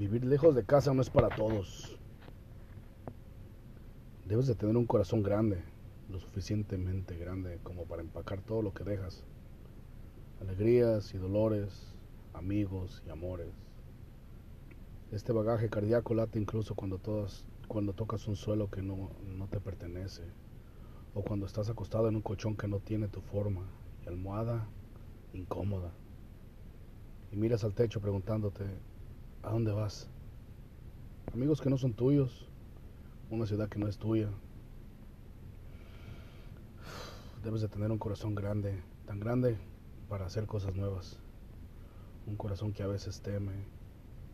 Vivir lejos de casa no es para todos. Debes de tener un corazón grande, lo suficientemente grande como para empacar todo lo que dejas. Alegrías y dolores, amigos y amores. Este bagaje cardíaco late incluso cuando, tocas un suelo que no, no te pertenece, o cuando estás acostado en un colchón que no tiene tu forma, y almohada incómoda. Y miras al techo preguntándote, ¿a dónde vas? Amigos que no son tuyos, una ciudad que no es tuya. Debes de tener un corazón grande, tan grande para hacer cosas nuevas. Un corazón que a veces teme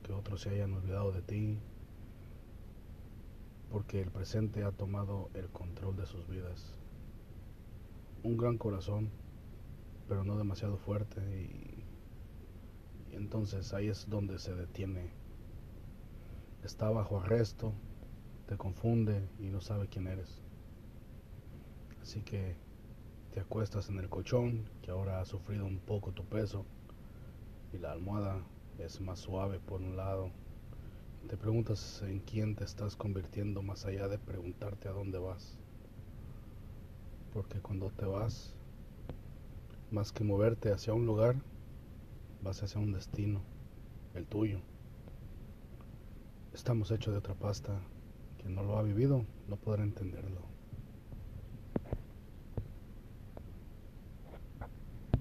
que otros se hayan olvidado de ti, porque el presente ha tomado el control de sus vidas. Un gran corazón, pero no demasiado fuerte y, entonces ahí es donde se detiene. Está bajo arresto, te confunde y no sabe quién eres. Así que te acuestas en el colchón que ahora ha sufrido un poco tu peso y la almohada es más suave por un lado. Te preguntas en quién te estás convirtiendo más allá de preguntarte a dónde vas. Porque cuando te vas, más que moverte hacia un lugar, vas hacia un destino, el tuyo. Estamos hechos de otra pasta. Quien no lo ha vivido no podrá entenderlo.